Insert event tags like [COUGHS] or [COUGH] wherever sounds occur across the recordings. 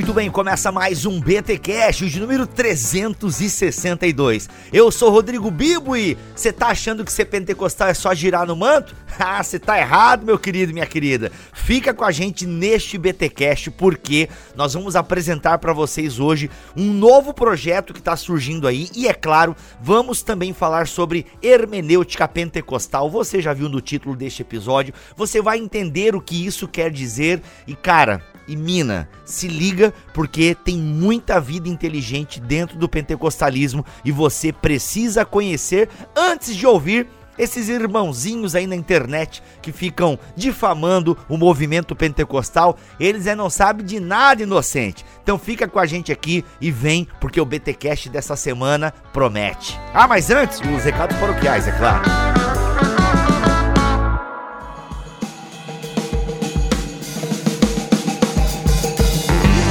Muito bem. Começa mais um BT Cash, de número 362. Eu sou Rodrigo Bibo e você tá achando que ser pentecostal é só girar no manto? [LAUGHS] Ah, você tá errado, meu querido, minha querida. Fica com a gente neste BT Cash porque nós vamos apresentar para vocês hoje um novo projeto que tá surgindo aí e é claro, vamos também falar sobre hermenêutica pentecostal. Você já viu no título deste episódio, você vai entender o que isso quer dizer e cara, e mina, se liga porque tem muita vida inteligente dentro do pentecostalismo e você precisa conhecer antes de ouvir esses irmãozinhos aí na internet que ficam difamando o movimento pentecostal, eles é não sabem de nada inocente. Então fica com a gente aqui e vem, porque o BTcast dessa semana promete. Ah, mas antes, os recados paroquiais, é claro.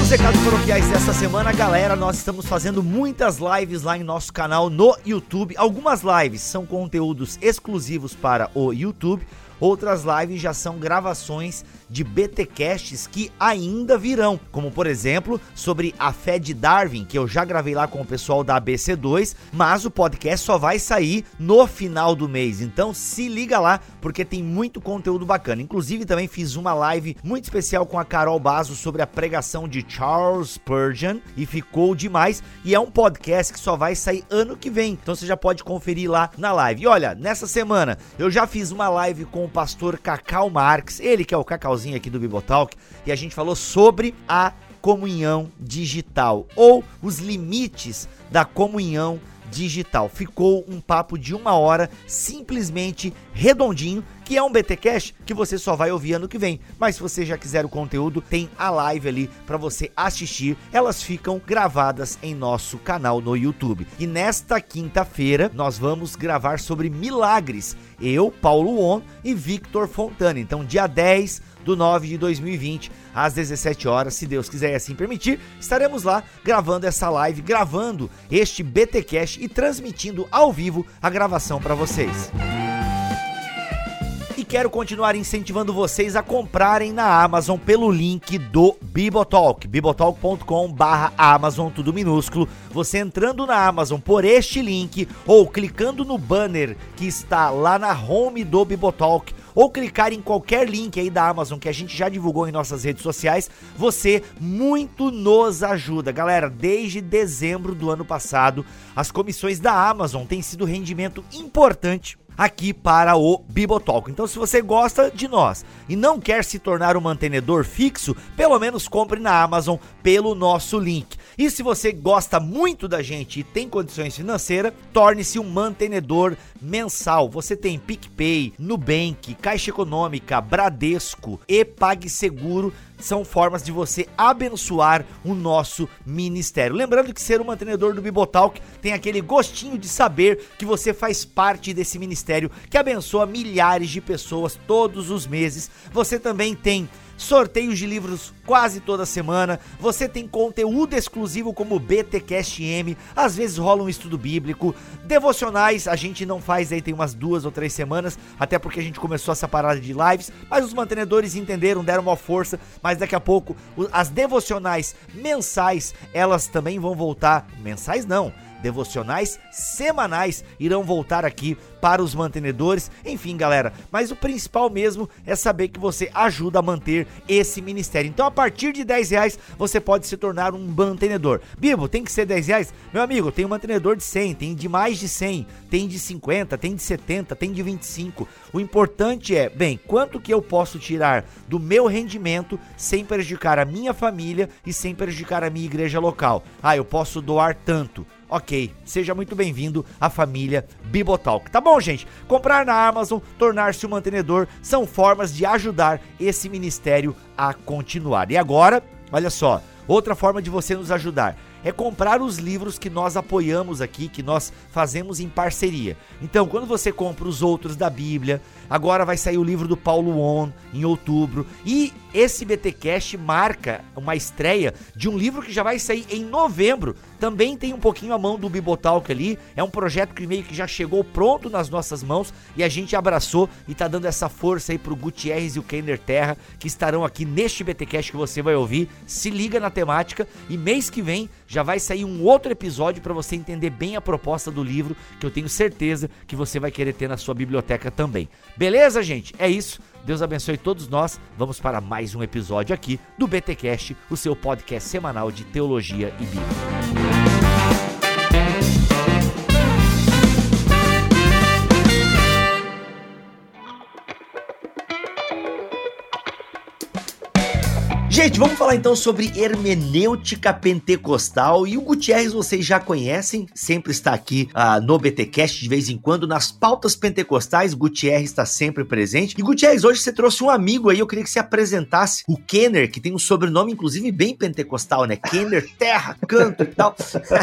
Os recados paroquiais dessa semana, galera, nós estamos fazendo muitas lives lá em nosso canal no YouTube. Algumas lives são conteúdos exclusivos para o YouTube, outras lives já são gravações de BTcasts que ainda virão, como por exemplo, sobre a fé de Darwin, que eu já gravei lá com o pessoal da ABC2, mas o podcast só vai sair no final do mês. Então se liga lá, porque tem muito conteúdo bacana. Inclusive também fiz uma live muito especial com a Carol Bazo sobre a pregação de Charles Spurgeon e ficou demais. E é um podcast que só vai sair ano que vem. Então você já pode conferir lá na live. E olha, nessa semana eu já fiz uma live com o pastor Cacau Marques, ele que é o Cacauzinho aqui do Bibotalk, e a gente falou sobre a comunhão digital ou os limites da comunhão digital. Ficou um papo de uma hora, simplesmente redondinho, que é um BT Cash que você só vai ouvir ano que vem. Mas se você já quiser o conteúdo, tem a live ali para você assistir. Elas ficam gravadas em nosso canal no YouTube. E nesta quinta-feira nós vamos gravar sobre milagres. Eu, Paulo On e Victor Fontana. Então, dia 10 do 9 de 2020, às 17 horas, se Deus quiser e assim permitir, estaremos lá gravando essa live, gravando este BT Cash e transmitindo ao vivo a gravação para vocês. E quero continuar incentivando vocês a comprarem na Amazon pelo link do Bibotalk, bibotalk.com barra Amazon, tudo minúsculo. Você entrando na Amazon por este link ou clicando no banner que está lá na home do Bibotalk, ou clicar em qualquer link aí da Amazon que a gente já divulgou em nossas redes sociais, você muito nos ajuda. Galera, desde dezembro do ano passado, as comissões da Amazon têm sido rendimento importante aqui para o Bibotalk. Então, se você gosta de nós e não quer se tornar um mantenedor fixo, pelo menos compre na Amazon pelo nosso link. E se você gosta muito da gente e tem condições financeiras, torne-se um mantenedor mensal. Você tem PicPay, Nubank, Caixa Econômica, Bradesco e PagSeguro são formas de você abençoar o nosso ministério. Lembrando que ser um mantenedor do Bibotalk tem aquele gostinho de saber que você faz parte desse ministério que abençoa milhares de pessoas todos os meses. Você também tem sorteios de livros quase toda semana, você tem conteúdo exclusivo como BTcast M, às vezes rola um estudo bíblico, devocionais a gente não faz aí tem umas duas ou três semanas, até porque a gente começou essa parada de lives, mas os mantenedores entenderam, deram uma força, mas daqui a pouco as devocionais mensais, elas também vão voltar, mensais não, devocionais semanais irão voltar aqui para os mantenedores. Enfim, galera, mas o principal mesmo é saber que você ajuda a manter esse ministério. Então, a partir de 10 reais, você pode se tornar um mantenedor. Bibo, tem que ser 10 reais? Meu amigo, tem um mantenedor de 100, tem de mais de 100, tem de 50, tem de 70, tem de 25. O importante é, bem, quanto que eu posso tirar do meu rendimento sem prejudicar a minha família e sem prejudicar a minha igreja local? Ah, eu posso doar tanto. Ok, seja muito bem-vindo à família Bibotalk. Tá bom, gente? Comprar na Amazon, tornar-se um mantenedor são formas de ajudar esse ministério a continuar. E agora, olha só, outra forma de você nos ajudar é comprar os livros que nós apoiamos aqui, que nós fazemos em parceria. Então, quando você compra os outros da Bíblia, agora vai sair o livro do Paulo On em outubro e esse BTcast marca uma estreia de um livro que já vai sair em novembro. Também tem um pouquinho a mão do Bibotalk ali. É um projeto que meio que já chegou pronto nas nossas mãos e a gente abraçou e tá dando essa força aí pro Gutierrez e o Kenner Terra que estarão aqui neste BTcast que você vai ouvir. Se liga na temática e mês que vem já vai sair um outro episódio para você entender bem a proposta do livro, que eu tenho certeza que você vai querer ter na sua biblioteca também. Beleza, gente? É isso. Deus abençoe todos nós. Vamos para mais um episódio aqui do BTcast, o seu podcast semanal de teologia e Bíblia. Gente, vamos falar então sobre hermenêutica pentecostal. E o Gutierrez vocês já conhecem, sempre está aqui uh, no BTcast de vez em quando, nas pautas pentecostais. Gutierrez está sempre presente. E Gutierrez, hoje você trouxe um amigo aí, eu queria que você apresentasse o Kenner, que tem um sobrenome inclusive bem pentecostal, né? Kenner, terra, canto e tal.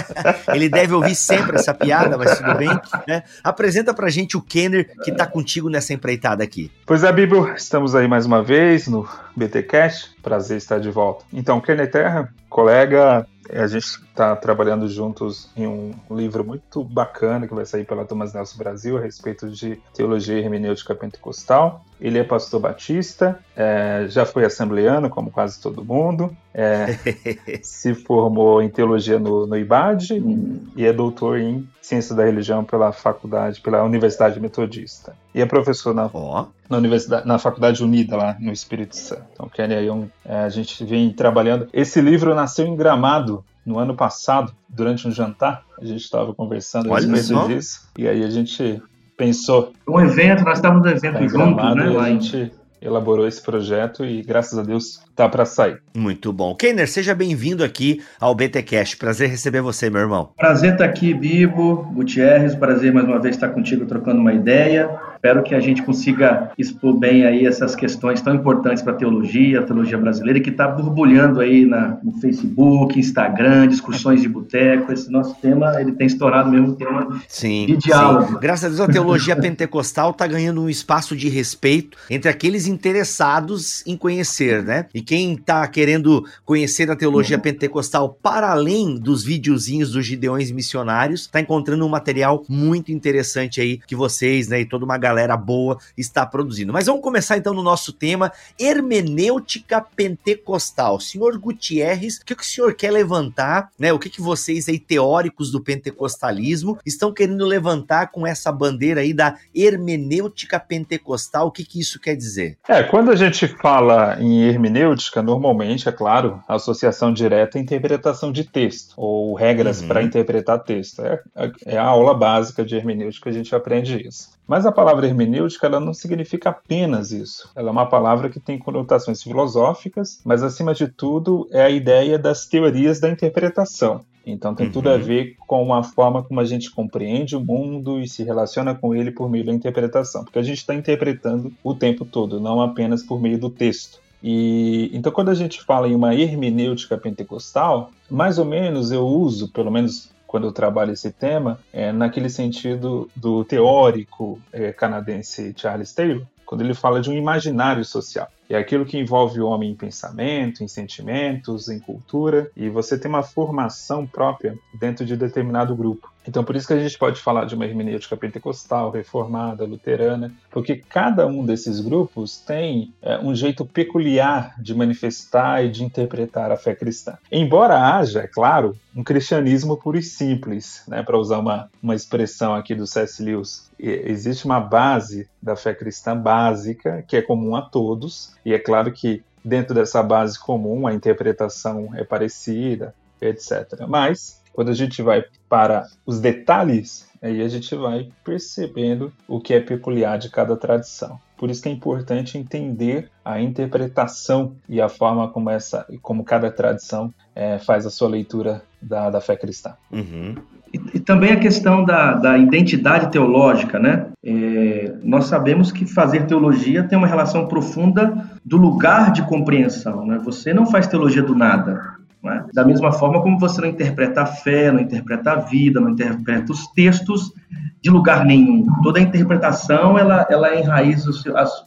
[LAUGHS] Ele deve ouvir sempre essa piada, mas tudo bem, né? Apresenta pra gente o Kenner que tá contigo nessa empreitada aqui. Pois é, Bíblia, estamos aí mais uma vez no BTcast. Prazer estar de volta. Então, Kenner Terra, colega, a gente está trabalhando juntos em um livro muito bacana que vai sair pela Thomas Nelson Brasil a respeito de teologia hermenêutica pentecostal. Ele é pastor batista, é, já foi assembleano, como quase todo mundo, é, [LAUGHS] se formou em teologia no, no IBAD e é doutor em ciência da religião pela faculdade, pela Universidade Metodista. E é professor na, oh. na, universidade, na Faculdade Unida, lá no Espírito Santo. Então, Kenny um, é, a gente vem trabalhando. Esse livro nasceu em Gramado, no ano passado, durante um jantar, a gente estava conversando a respeito disso, e aí a gente pensou. Um evento, nós estávamos no evento tá juntos, né? E a gente elaborou esse projeto e graças a Deus tá para sair. Muito bom. Kenner, seja bem-vindo aqui ao BTcast. Prazer receber você, meu irmão. Prazer estar aqui, Bibo, Gutierrez. Prazer mais uma vez estar contigo trocando uma ideia. Espero que a gente consiga expor bem aí essas questões tão importantes para a teologia, a teologia brasileira, que está borbulhando aí na, no Facebook, Instagram, discussões de boteco. Esse nosso tema, ele tem estourado mesmo tema sim, de diálogo. Sim. Graças a Deus, a teologia pentecostal está ganhando um espaço de respeito entre aqueles interessados em conhecer, né? E quem está querendo conhecer a teologia uhum. pentecostal para além dos videozinhos dos Gideões Missionários, está encontrando um material muito interessante aí que vocês, né, e toda uma galera boa está produzindo. Mas vamos começar então no nosso tema, hermenêutica pentecostal. Senhor Gutierrez, o que, que o senhor quer levantar, né? O que, que vocês aí, teóricos do pentecostalismo, estão querendo levantar com essa bandeira aí da hermenêutica pentecostal? O que, que isso quer dizer? É, quando a gente fala em hermenêutica, hermenêutica, normalmente, é claro, associação direta à interpretação de texto, ou regras uhum. para interpretar texto. É, é, a aula básica de hermenêutica a gente aprende isso. Mas a palavra hermenêutica ela não significa apenas isso. Ela é uma palavra que tem conotações filosóficas, mas acima de tudo é a ideia das teorias da interpretação. Então tem uhum. tudo a uhum. ver com a forma como a gente compreende o mundo e se relaciona com ele por meio da interpretação, porque a gente está interpretando o tempo todo, não apenas por meio do texto. E então quando a gente fala em uma hermenêutica pentecostal, mais ou menos eu uso, pelo menos quando eu trabalho esse tema, é, naquele sentido do teórico é, canadense Charles Taylor, quando ele fala de um imaginário social. É aquilo que envolve o homem em pensamento, em sentimentos, em cultura, e você tem uma formação própria dentro de determinado grupo. Então, por isso que a gente pode falar de uma hermenêutica pentecostal, reformada, luterana, porque cada um desses grupos tem é, um jeito peculiar de manifestar e de interpretar a fé cristã. Embora haja, é claro, um cristianismo puro e simples, né, para usar uma, uma expressão aqui do C.S. Lewis, existe uma base da fé cristã básica que é comum a todos, e é claro que dentro dessa base comum a interpretação é parecida, etc. Mas quando a gente vai para os detalhes, aí a gente vai percebendo o que é peculiar de cada tradição. Por isso que é importante entender a interpretação e a forma como essa, como cada tradição é, faz a sua leitura da, da fé cristã. Uhum. E, e, também a questão da, da identidade teológica, né? É, nós sabemos que fazer teologia tem uma relação profunda do lugar de compreensão, né? Você não faz teologia do nada. Né? Da mesma forma como você não interpreta a fé, não interpreta a vida, não interpreta os textos de lugar nenhum. Toda a interpretação ela, ela enraiza, os,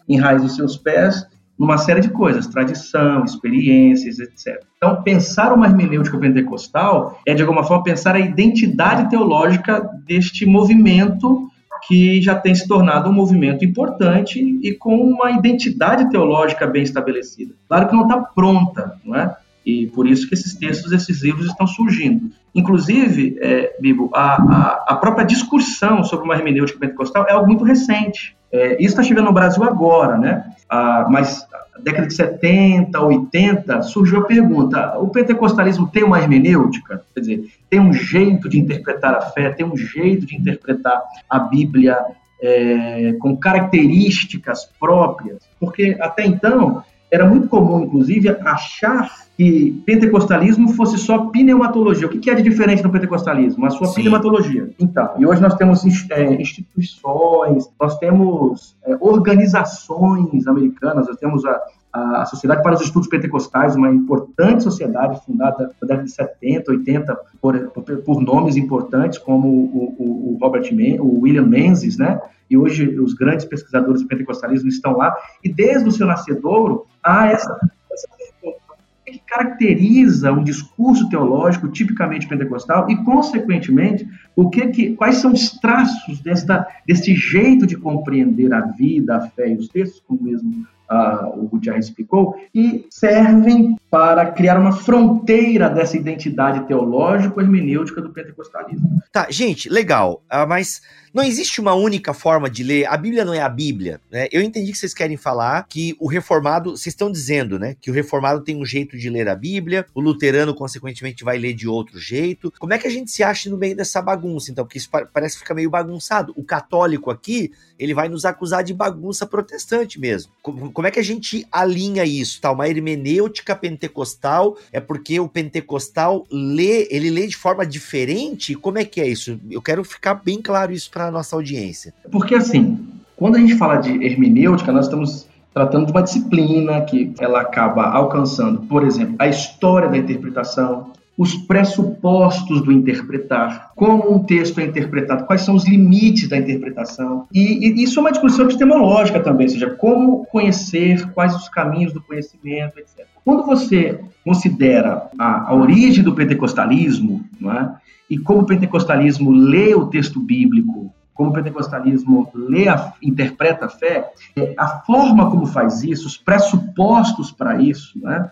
enraiza os seus pés numa série de coisas, tradição, experiências, etc. Então, pensar uma hermenêutica pentecostal é, de alguma forma, pensar a identidade teológica deste movimento que já tem se tornado um movimento importante e com uma identidade teológica bem estabelecida. Claro que não está pronta, não é? E por isso que esses textos, esses livros estão surgindo. Inclusive, é, Bibo, a, a, a, própria discussão sobre uma hermenêutica pentecostal é algo muito recente. É, isso está chegando no Brasil agora, né? Ah, mas década de 70, 80, surgiu a pergunta: o pentecostalismo tem uma hermenêutica? Quer dizer, tem um jeito de interpretar a fé, tem um jeito de interpretar a Bíblia é, com características próprias? Porque até então era muito comum, inclusive, achar que pentecostalismo fosse só pneumatologia. O que é de diferente no pentecostalismo? A sua Sim. pneumatologia. Então, e hoje nós temos é, instituições, nós temos é, organizações americanas, nós temos a, a Sociedade para os Estudos Pentecostais, uma importante sociedade fundada na década de 70, 80, por, por, por nomes importantes como o, o, o Robert o William Menzies, né? E hoje os grandes pesquisadores do pentecostalismo estão lá. E desde o seu nascedouro há essa, essa o que caracteriza um discurso teológico tipicamente pentecostal e, consequentemente, o que, que quais são os traços desta, desse jeito de compreender a vida, a fé e os textos, como mesmo uh, o Gutierrez explicou, e servem para criar uma fronteira dessa identidade teológico-hermenêutica do pentecostalismo. Tá, gente, legal, uh, mas não existe uma única forma de ler. A Bíblia não é a Bíblia, né? Eu entendi que vocês querem falar que o reformado, vocês estão dizendo, né, que o reformado tem um jeito de ler a Bíblia, o luterano consequentemente vai ler de outro jeito. Como é que a gente se acha no meio dessa bagunça, então? Porque isso parece ficar meio bagunçado. O católico aqui, ele vai nos acusar de bagunça protestante mesmo. Como é que a gente alinha isso, tá? Uma hermenêutica pentecostal é porque o pentecostal lê, ele lê de forma diferente? Como é que é isso? Eu quero ficar bem claro isso a nossa audiência. Porque assim, quando a gente fala de hermenêutica, nós estamos tratando de uma disciplina que ela acaba alcançando, por exemplo, a história da interpretação, os pressupostos do interpretar, como um texto é interpretado, quais são os limites da interpretação. E, e, isso é uma discussão epistemológica também, ou seja, como conhecer, quais os caminhos do conhecimento, etc. Quando você considera a, a origem do pentecostalismo, não é? E como o pentecostalismo lê o texto bíblico, como o pentecostalismo lê, a, interpreta a fé, é, a forma como faz isso, os pressupostos para isso, né,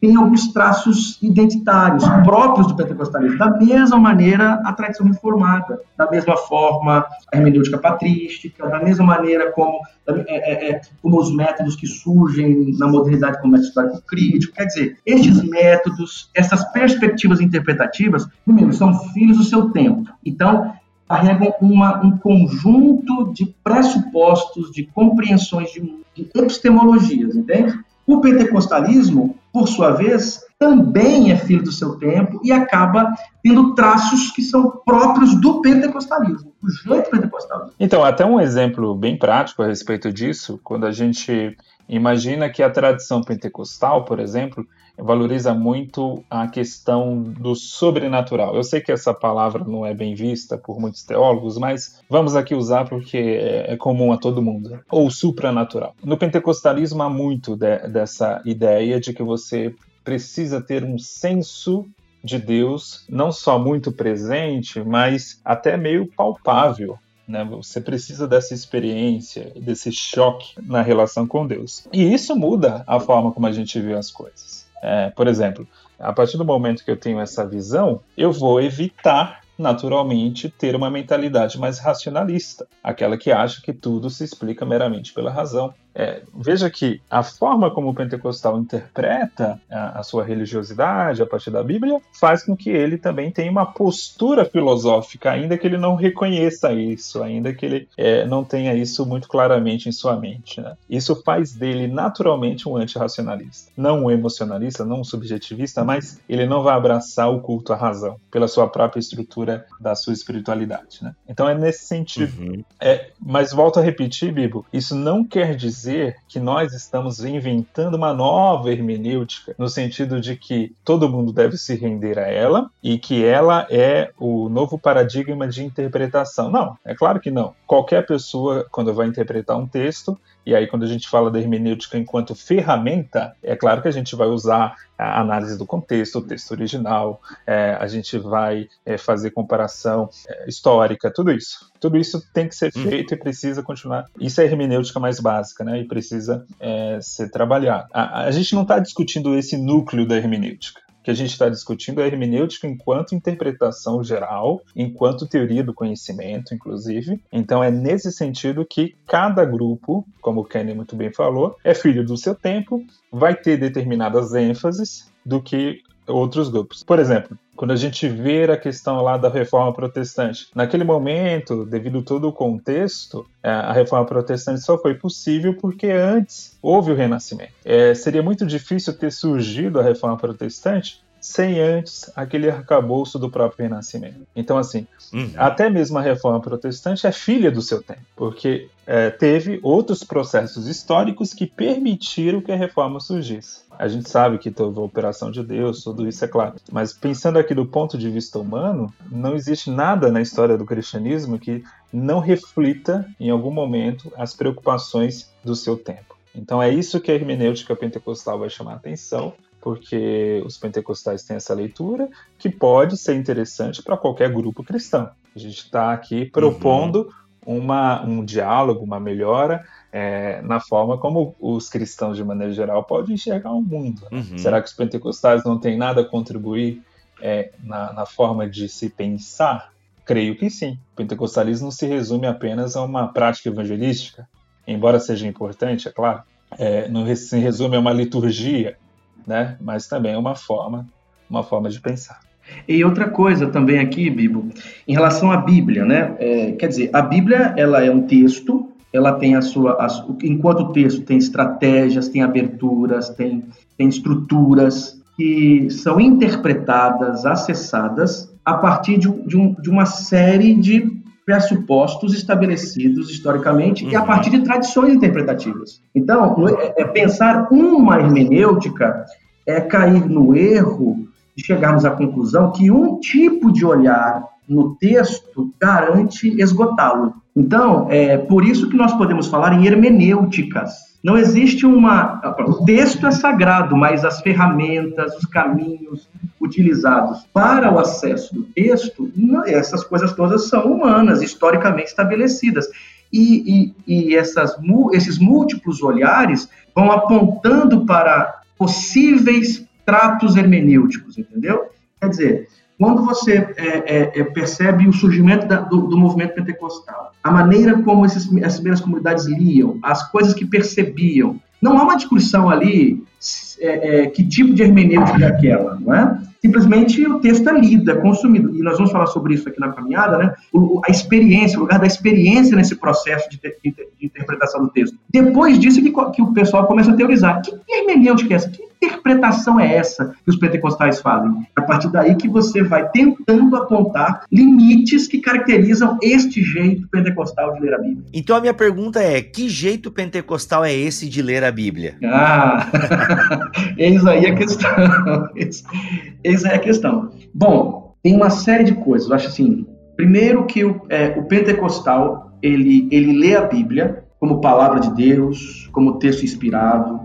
tem alguns traços identitários próprios do pentecostalismo. Da mesma maneira, a tradição reformada, da mesma forma, a hermenêutica patrística, da mesma maneira como, é, é, é, como os métodos que surgem na modernidade como método histórico crítico. Quer dizer, estes métodos, essas perspectivas interpretativas, primeiro, são filhos do seu tempo. Então, carregam uma, um conjunto de pressupostos, de compreensões, de, de epistemologias, entende? O pentecostalismo, por sua vez, também é filho do seu tempo e acaba tendo traços que são próprios do pentecostalismo, do jeito pentecostal. Então, até um exemplo bem prático a respeito disso, quando a gente imagina que a tradição pentecostal, por exemplo, valoriza muito a questão do sobrenatural. Eu sei que essa palavra não é bem vista por muitos teólogos, mas vamos aqui usar porque é, comum a todo mundo. Ou supranatural. No pentecostalismo há muito de, dessa ideia de que você precisa ter um senso de Deus, não só muito presente, mas até meio palpável. Né? Você precisa dessa experiência, desse choque na relação com Deus. E isso muda a forma como a gente vê as coisas. É, por exemplo, a partir do momento que eu tenho essa visão, eu vou evitar naturalmente ter uma mentalidade mais racionalista, aquela que acha que tudo se explica meramente pela razão. É, veja que a forma como o pentecostal interpreta a, a, sua religiosidade a partir da Bíblia faz com que ele também tenha uma postura filosófica, ainda que ele não reconheça isso, ainda que ele é, não tenha isso muito claramente em sua mente. Né? Isso faz dele naturalmente um antirracionalista. Não um emocionalista, não um subjetivista, mas ele não vai abraçar o culto à razão pela sua própria estrutura da sua espiritualidade. Né? Então é nesse sentido. Uhum. É, mas volto a repetir, Bibo, isso não quer dizer dizer que nós estamos inventando uma nova hermenêutica, no sentido de que todo mundo deve se render a ela e que ela é o novo paradigma de interpretação. Não, é claro que não. Qualquer pessoa, quando vai interpretar um texto, e aí, quando a gente fala da hermenêutica enquanto ferramenta, é claro que a gente vai usar a análise do contexto, o texto original, é, a gente vai é, fazer comparação é, histórica, tudo isso. Tudo isso tem que ser uhum. feito e precisa continuar. Isso é a hermenêutica mais básica, né? E precisa é, ser trabalhado. A, a gente não está discutindo esse núcleo da hermenêutica que a gente está discutindo é a hermenêutica enquanto interpretação geral, enquanto teoria do conhecimento, inclusive. Então é nesse sentido que cada grupo, como o Kenny muito bem falou, é filho do seu tempo, vai ter determinadas ênfases do que outros grupos. Por exemplo, quando a gente vê a questão lá da reforma protestante, naquele momento, devido todo o contexto, é, a reforma protestante só foi possível porque antes houve o renascimento. É, seria muito difícil ter surgido a reforma protestante sem antes aquele arcabouço do próprio Renascimento. Então, assim, uhum. até mesmo a reforma protestante é filha do seu tempo, porque é, teve outros processos históricos que permitiram que a reforma surgisse. A gente sabe que teve a operação de Deus, tudo isso é claro. Mas pensando aqui do ponto de vista humano, não existe nada na história do cristianismo que não reflita, em algum momento, as preocupações do seu tempo. Então é isso que a hermenêutica pentecostal vai chamar a atenção porque os pentecostais têm essa leitura que pode ser interessante para qualquer grupo cristão. A gente está aqui propondo uhum. uma, um diálogo, uma melhora é, na forma como os cristãos, de maneira geral, podem enxergar o mundo. Uhum. Será que os pentecostais não têm nada a contribuir é, na, na forma de se pensar? Creio que sim. O pentecostalismo não se resume apenas a uma prática evangelística, embora seja importante, é claro. É, não se resume a uma liturgia, né? Mas também é uma forma, uma forma de pensar. E outra coisa também aqui, Bibo, em relação à Bíblia, né? É, quer dizer, a Bíblia ela é um texto, ela tem a sua, a, enquanto o texto tem estratégias, tem aberturas, tem, tem estruturas que são interpretadas, acessadas a partir de, de, um, de uma série de pressupostos estabelecidos historicamente uhum. e a uhum. partir de tradições interpretativas. Então, é, é pensar uma hermenêutica é cair no erro de chegarmos à conclusão que um tipo de olhar no texto garante esgotá-lo. Então, é por isso que nós podemos falar em hermenêuticas, não existe uma. O texto é sagrado, mas as ferramentas, os caminhos utilizados para o acesso do texto, essas coisas todas são humanas, historicamente estabelecidas. E, e, e essas, esses múltiplos olhares vão apontando para possíveis tratos hermenêuticos, entendeu? Quer dizer, quando você é, é, é, percebe o surgimento da, do, do, movimento pentecostal, a maneira como esses, as primeiras comunidades liam, as coisas que percebiam, não há uma discussão ali é, é, que tipo de hermenêutica é aquela, não é? Simplesmente o texto é lido, é consumido. E nós vamos falar sobre isso aqui na caminhada, né? O, a experiência, o lugar da experiência nesse processo de, de, de interpretação do texto. Depois disso que, que, o pessoal começa a teorizar. Que hermenêutica é essa? Que interpretação é essa que os pentecostais fazem? A partir daí que você vai tentando apontar limites que caracterizam este jeito pentecostal de ler a Bíblia. Então a minha pergunta é: que jeito pentecostal é esse de ler a Bíblia? Ah, [LAUGHS] eis aí a questão. Eis aí a questão. Bom, tem uma série de coisas. Eu acho assim: primeiro que o, é, o pentecostal ele, ele lê a Bíblia como palavra de Deus, como texto inspirado,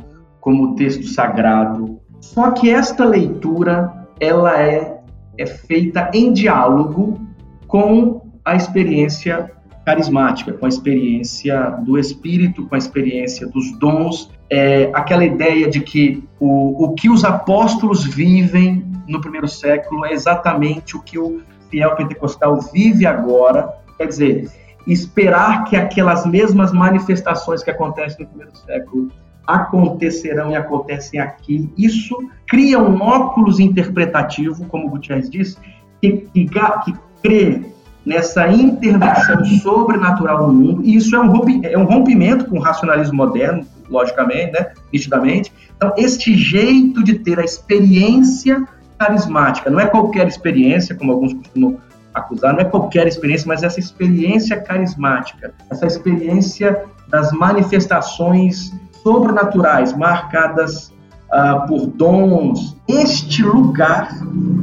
como texto sagrado. Só que esta leitura ela é, é feita em diálogo com a experiência carismática, com a experiência do Espírito, com a experiência dos dons, é, aquela ideia de que o, o que os apóstolos vivem no primeiro século é exatamente o que o fiel pentecostal vive agora. Quer dizer, esperar que aquelas mesmas manifestações que acontecem no primeiro século acontecerão e acontecem aqui. Isso cria um óculos interpretativo, como o Gutierrez disse, que, que, que crê nessa intervenção [COUGHS] sobrenatural no mundo, e isso é um, é um rompimento com o racionalismo moderno, logicamente, né, nitidamente. Então, este jeito de ter a experiência carismática, não é qualquer experiência, como alguns costumam acusar, não é qualquer experiência, mas essa experiência carismática, essa experiência das manifestações sobrenaturais marcadas uh, por dons. Este lugar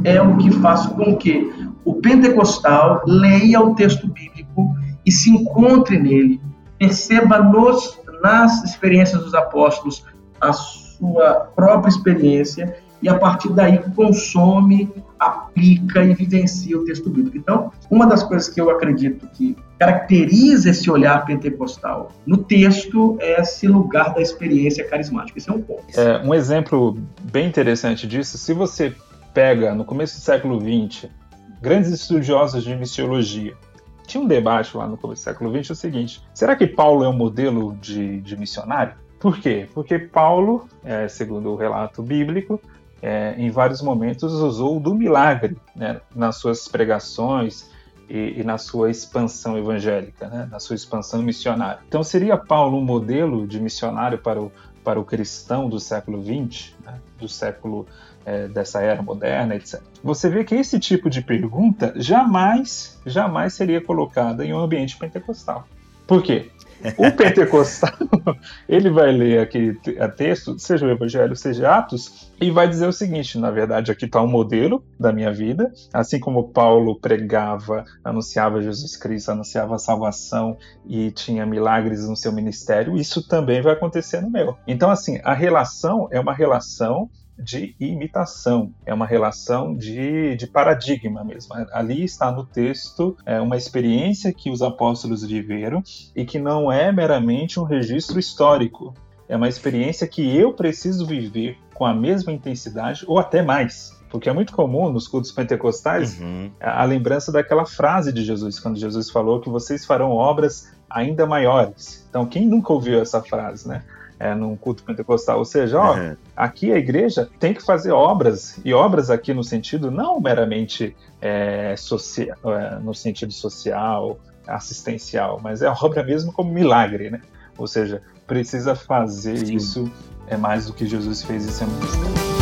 é o que faz com que o pentecostal leia o texto bíblico e se encontre nele, perceba nos, nas experiências dos apóstolos a sua própria experiência e a partir daí consome, aplica e vivencia o texto bíblico. Então, uma das coisas que eu acredito que caracteriza esse olhar pentecostal no texto é esse lugar da experiência carismática. Esse é um ponto. É, um exemplo bem interessante disso, se você pega no começo do século XX grandes estudiosos de missiologia, tinha um debate lá no começo do século XX o seguinte: será que Paulo é um modelo de, de missionário? Por quê? Porque Paulo, é, segundo o relato bíblico, é, em vários momentos usou do milagre né, nas suas pregações e, e, na sua expansão evangélica, né, na sua expansão missionária. Então, seria Paulo um modelo de missionário para o, para o cristão do século XX, né, do século é, dessa era moderna, etc. Você vê que esse tipo de pergunta jamais, jamais seria colocada em um ambiente pentecostal. Por quê? O pentecostal, [LAUGHS] ele vai ler aquele texto, seja o Evangelho, seja Atos, e vai dizer o seguinte: na verdade, aqui está um modelo da minha vida, assim como Paulo pregava, anunciava Jesus Cristo, anunciava a salvação e tinha milagres no seu ministério, isso também vai acontecer no meu. Então, assim, a relação é uma relação de imitação, é uma relação de, de paradigma mesmo. Ali está no texto é, uma experiência que os apóstolos viveram e que não é meramente um registro histórico. É uma experiência que eu preciso viver com a mesma intensidade ou até mais. Porque é muito comum nos cultos pentecostais uhum. a, a lembrança daquela frase de Jesus, quando Jesus falou que vocês farão obras ainda maiores. Então, quem nunca ouviu essa frase, né? É, num culto pentecostal. Ou seja, ó, uhum. aqui a igreja tem que fazer obras, e obras aqui no sentido não meramente é, social, é, no sentido social, assistencial, mas é obra mesmo como milagre, né? Ou seja, precisa fazer Sim. isso é mais do que Jesus fez em seu ministério.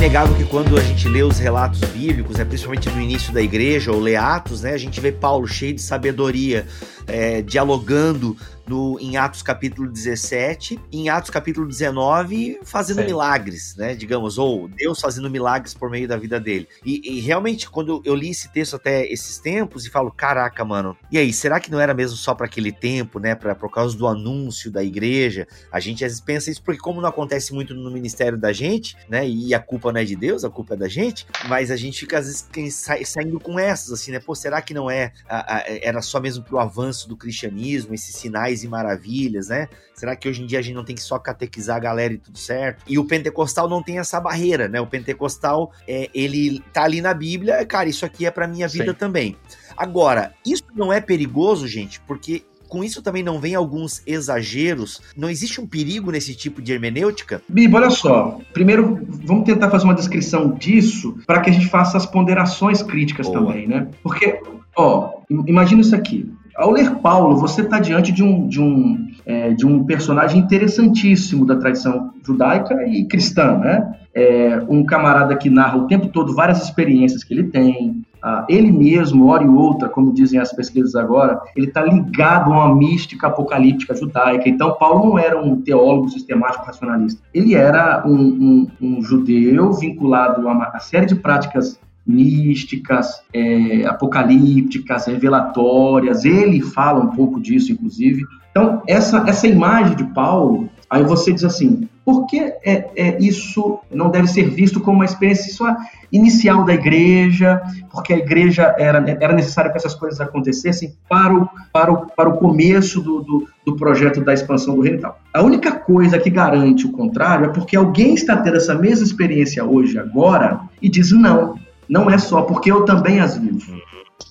Inegável que quando a gente lê os relatos bíblicos, né, principalmente no início da igreja, ou lê Atos, né, a gente vê Paulo cheio de sabedoria, é, dialogando no, em Atos capítulo 17, em Atos capítulo 19, fazendo Sim. milagres, né? Digamos, ou Deus fazendo milagres por meio da vida dele. E, e, realmente, quando eu li esse texto até esses tempos e falo, caraca, mano, e aí, será que não era mesmo só para aquele tempo, né? Pra, por causa do anúncio da igreja? A gente às vezes pensa isso porque, como não acontece muito no ministério da gente, né? E a culpa não é de Deus, a culpa é da gente, mas a gente fica às vezes saindo com essas, assim, né? Pô, será que não é, a, a, era só mesmo pro avanço do cristianismo, esses sinais e maravilhas, né? Será que hoje em dia a gente não tem que só catequizar a galera e tudo certo? E o pentecostal não tem essa barreira, né? O pentecostal, é, ele tá ali na Bíblia, cara, isso aqui é pra minha vida Sim. também. Agora, isso não é perigoso, gente, porque com isso também não vem alguns exageros? Não existe um perigo nesse tipo de hermenêutica? Bibo, olha só. Primeiro, vamos tentar fazer uma descrição disso para que a gente faça as ponderações críticas Boa. também, né? Porque, ó, imagina isso aqui. Ao ler Paulo, você está diante de um, de, um, é, de um personagem interessantíssimo da tradição judaica e cristã, né? É um camarada que narra o tempo todo várias experiências que ele tem. Ah, ele mesmo, hora e outra, como dizem as pesquisas agora, ele está ligado a uma mística apocalíptica judaica. Então, Paulo não era um teólogo sistemático racionalista. Ele era um, um, um judeu vinculado a uma série de práticas místicas, é, apocalípticas, revelatórias. Ele fala um pouco disso, inclusive. Então, essa, essa imagem de Paulo, aí você diz assim, por que é, é, isso não deve ser visto como uma experiência só inicial da igreja? Porque a igreja era, era necessário que essas coisas acontecessem para o, para o, para o começo do, do, do projeto da expansão do reino e tal. A única coisa que garante o contrário é porque alguém está tendo essa mesma experiência hoje, agora, e diz: não, não é só, porque eu também as vivo.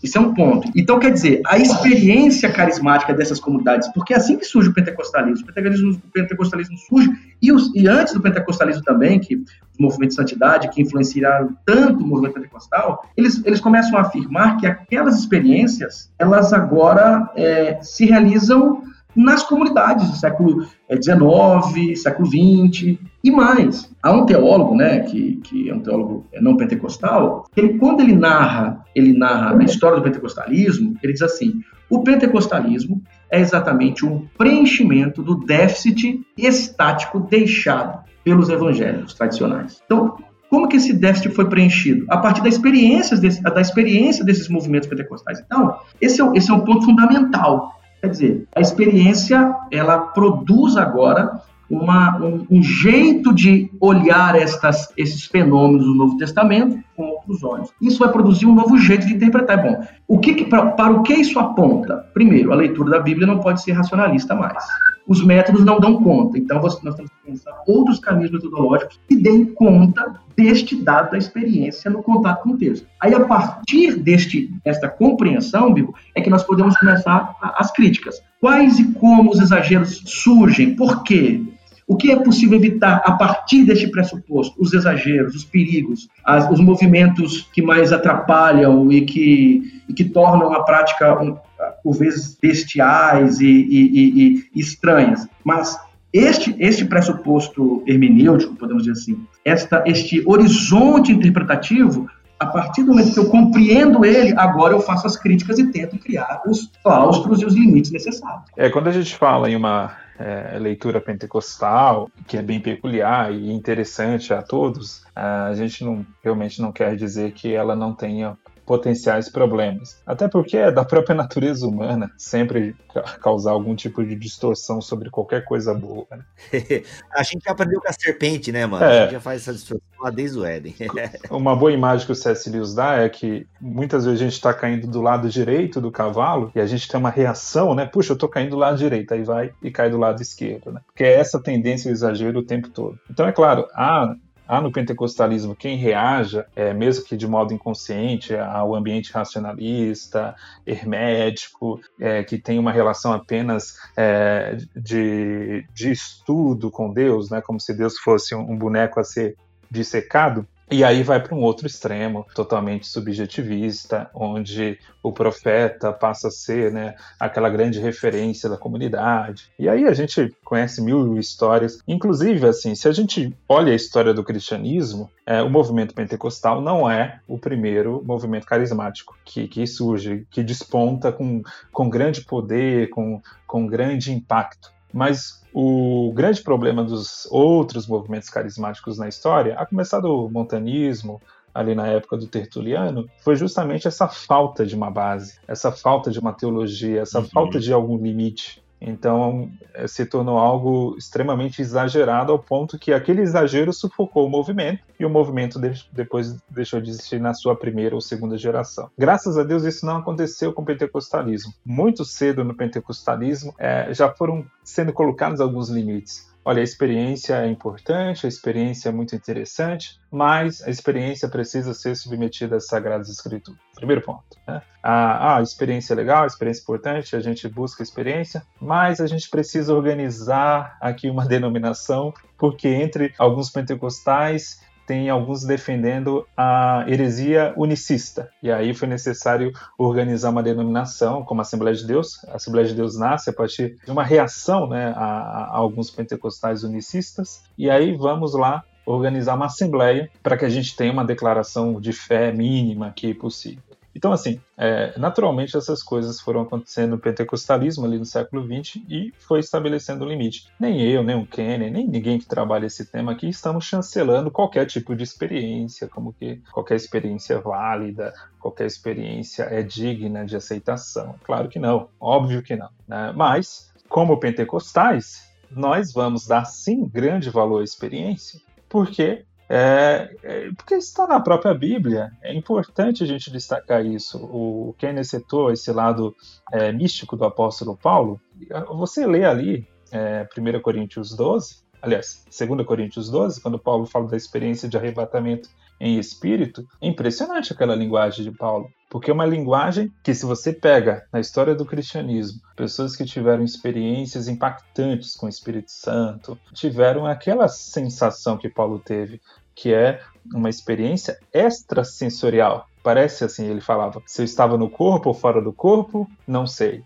Isso é um ponto. Então, quer dizer, a experiência carismática dessas comunidades, porque é assim que surge o pentecostalismo. O pentecostalismo, o pentecostalismo surge, e, os, e, antes do pentecostalismo também, que os movimentos de santidade, que influenciaram tanto o movimento pentecostal, eles, eles começam a afirmar que aquelas experiências, elas agora é, se realizam nas comunidades do século XIX, século XX e mais. Há um teólogo, né, que, que é um teólogo não pentecostal, que ele, quando ele narra, ele narra a história do pentecostalismo, ele diz assim: o pentecostalismo é exatamente um preenchimento do déficit estático deixado pelos evangelhos tradicionais. Então, como que esse déficit foi preenchido? A partir da experiência, desse, da experiência desses movimentos pentecostais. Então, esse é, esse é um ponto fundamental. Quer dizer, a experiência, ela produz agora uma, um, um, jeito de olhar estas, esses fenômenos do Novo Testamento com outros olhos. Isso vai produzir um novo jeito de interpretar. Bom, o que, que para, para o que isso aponta? Primeiro, a leitura da Bíblia não pode ser racionalista mais os métodos não dão conta. Então, nós temos que pensar outros caminhos metodológicos que deem conta deste dado da experiência no contato com o texto. Aí, a partir deste, desta compreensão, Bibo, é que nós podemos começar as críticas. Quais e como os exageros surgem? Por quê? O que é possível evitar a partir deste pressuposto? Os exageros, os perigos, as, os movimentos que mais atrapalham e que, e que tornam a prática um, por vezes bestiais e, e, e, e estranhas. Mas este, este pressuposto hermenêutico, podemos dizer assim, esta, este horizonte interpretativo, a partir do momento que eu compreendo ele, agora eu faço as críticas e tento criar os claustros e os limites necessários. É, quando a gente fala em uma é, leitura pentecostal, que é bem peculiar e interessante a todos, a gente não, realmente não quer dizer que ela não tenha potenciais problemas. Até porque é da própria [LAUGHS] natureza humana sempre causar algum tipo de distorção sobre qualquer coisa boa. Né? [LAUGHS] a gente já aprendeu com a serpente, né, mano? É. A gente já faz essa distorção lá desde o Éden. [LAUGHS] Uma boa imagem que o C.S. Lewis dá é que muitas vezes a gente está caindo do lado direito do cavalo e a gente tem uma reação, né? Puxa, eu tô caindo do lado direito, aí vai e cai do lado esquerdo, né? Porque é essa tendência ao exagero o tempo todo. Então, é claro, há há no pentecostalismo quem reaja, é, mesmo que de modo inconsciente, ao ambiente racionalista, hermético, é, que tem uma relação apenas é, de, de estudo com Deus, né, como se Deus fosse um boneco a ser dissecado, e aí vai para um outro extremo, totalmente subjetivista, onde o profeta passa a ser né, aquela grande referência da comunidade. E aí a gente conhece mil histórias. Inclusive, assim, se a gente olha a história do cristianismo, é, o movimento pentecostal não é o primeiro movimento carismático que, que surge, que desponta com, com grande poder, com, com grande impacto. Mas o grande problema dos outros movimentos carismáticos na história, a começar do montanismo, ali na época do Tertuliano, foi justamente essa falta de uma base, essa falta de uma teologia, essa uhum. falta de algum limite. Então, é, se tornou algo extremamente exagerado ao ponto que aquele exagero sufocou o movimento e o movimento de, depois deixou de existir na sua primeira ou segunda geração. Graças a Deus, isso não aconteceu com o pentecostalismo. Muito cedo no pentecostalismo é, já foram sendo colocados alguns limites. Olha, a experiência é importante, a experiência é muito interessante, mas a experiência precisa ser submetida às Sagradas Escrituras. Primeiro ponto. Né? A, a experiência é legal, a experiência é importante, a gente busca a experiência, mas a gente precisa organizar aqui uma [LAUGHS] denominação, porque entre alguns pentecostais tem alguns defendendo a heresia unicista. E aí foi necessário organizar uma denominação como Assembleia de Deus. A Assembleia de Deus nasce a partir de uma reação né, a, a alguns pentecostais unicistas. E aí vamos lá organizar uma assembleia para que a gente tenha uma declaração de fé mínima aqui possível. Então, assim, é, naturalmente essas coisas foram acontecendo no pentecostalismo ali no século XX e foi estabelecendo um limite. Nem eu, nem o Kenny, nem ninguém que trabalha esse tema aqui estamos chancelando qualquer tipo de experiência, como que qualquer experiência é válida, qualquer experiência é digna de aceitação. Claro que não, óbvio que não. Né? Mas, como pentecostais, nós vamos dar sim grande valor à experiência, porque é, é, porque está na própria Bíblia. É importante a gente destacar isso. O Kenneth citou esse lado é, místico do apóstolo Paulo. Você lê ali é, 1 Coríntios 12, aliás, 2 Coríntios 12, quando Paulo fala da experiência de arrebatamento em espírito, é impressionante aquela linguagem de Paulo. Porque é uma linguagem que, se você pega na história do cristianismo, pessoas que tiveram experiências impactantes com o Espírito Santo, tiveram aquela sensação que Paulo teve, que é uma experiência extrasensorial. Parece assim, ele falava, se eu estava no corpo ou fora do corpo, não sei.